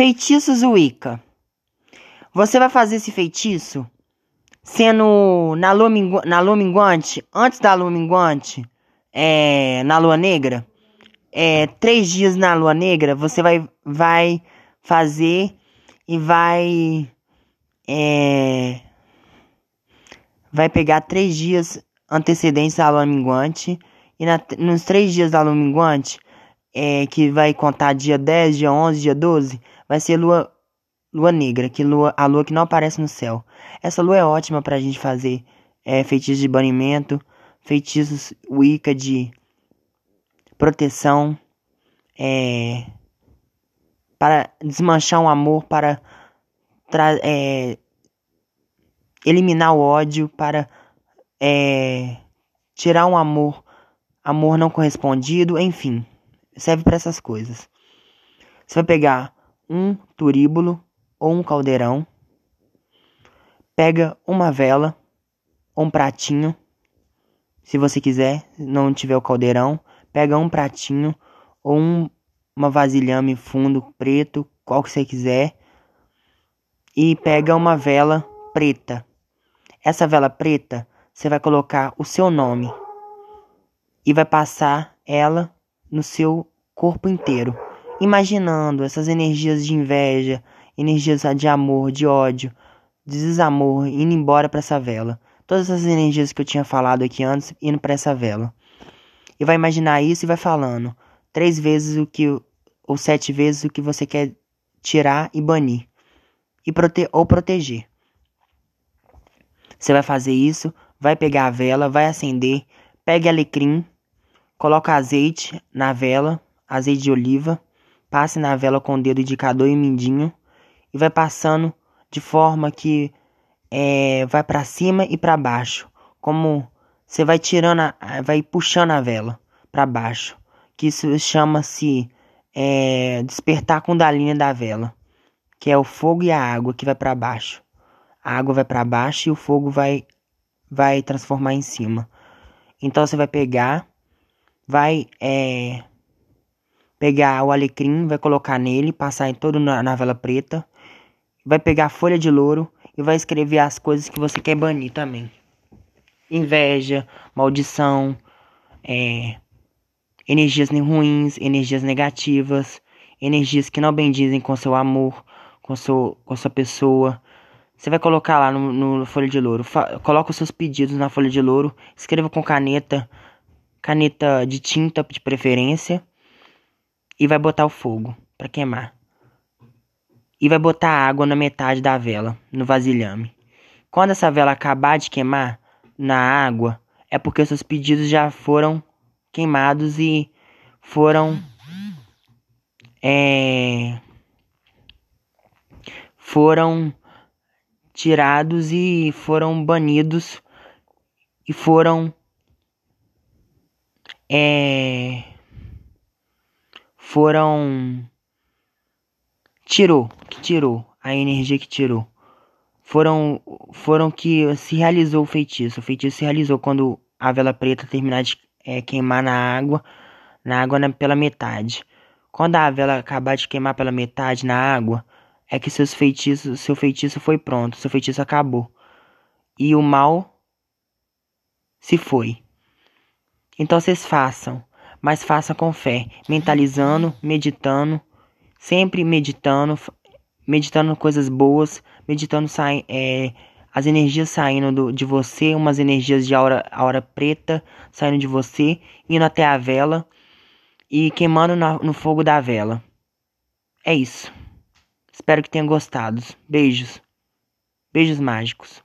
Feitiços Wicca. Você vai fazer esse feitiço sendo na lua, mingu na lua minguante, antes da lua minguante, é, na lua negra. É, três dias na lua negra, você vai, vai fazer e vai. É, vai pegar três dias antecedentes da lua minguante. E na, nos três dias da lua minguante, é, que vai contar dia 10, dia 11, dia 12, vai ser lua, lua negra, que lua, a lua que não aparece no céu. Essa lua é ótima pra gente fazer é, feitiços de banimento, feitiços Wicca de proteção, é, para desmanchar um amor, para é, eliminar o ódio, para é, tirar um amor, amor não correspondido, enfim serve para essas coisas. Você vai pegar um turíbulo ou um caldeirão, pega uma vela ou um pratinho, se você quiser, não tiver o caldeirão, pega um pratinho ou um, uma vasilhame fundo preto, qual que você quiser, e pega uma vela preta. Essa vela preta, você vai colocar o seu nome e vai passar ela no seu corpo inteiro, imaginando essas energias de inveja, energias de amor, de ódio, de desamor indo embora para essa vela. Todas essas energias que eu tinha falado aqui antes indo para essa vela. E vai imaginar isso e vai falando três vezes o que ou sete vezes o que você quer tirar e banir e prote ou proteger. Você vai fazer isso, vai pegar a vela, vai acender, pegue alecrim Coloca azeite na vela, azeite de oliva, passe na vela com o dedo indicador e mindinho e vai passando de forma que é, vai para cima e para baixo, como você vai tirando, a, vai puxando a vela para baixo, que isso chama-se é, despertar com da linha da vela, que é o fogo e a água que vai para baixo. A água vai para baixo e o fogo vai vai transformar em cima. Então você vai pegar vai é, pegar o alecrim, vai colocar nele, passar em todo na, na vela preta, vai pegar a folha de louro e vai escrever as coisas que você quer banir também. Inveja, maldição, é, energias ruins, energias negativas, energias que não bendizem com seu amor, com, seu, com sua pessoa. Você vai colocar lá no, no folha de louro. Fa coloca os seus pedidos na folha de louro. Escreva com caneta caneta de tinta de preferência e vai botar o fogo para queimar. E vai botar água na metade da vela, no vasilhame. Quando essa vela acabar de queimar na água, é porque seus pedidos já foram queimados e foram é, foram tirados e foram banidos e foram é, foram tirou, que tirou a energia que tirou. Foram foram que se realizou o feitiço. O feitiço se realizou quando a vela preta terminar de é, queimar na água, na água na, pela metade. Quando a vela acabar de queimar pela metade na água, é que seus feitiços, seu feitiço foi pronto, seu feitiço acabou. E o mal se foi. Então vocês façam, mas façam com fé, mentalizando, meditando, sempre meditando, meditando coisas boas, meditando é, as energias saindo do, de você, umas energias de aura, aura preta saindo de você, indo até a vela e queimando na, no fogo da vela. É isso. Espero que tenham gostado. Beijos. Beijos mágicos.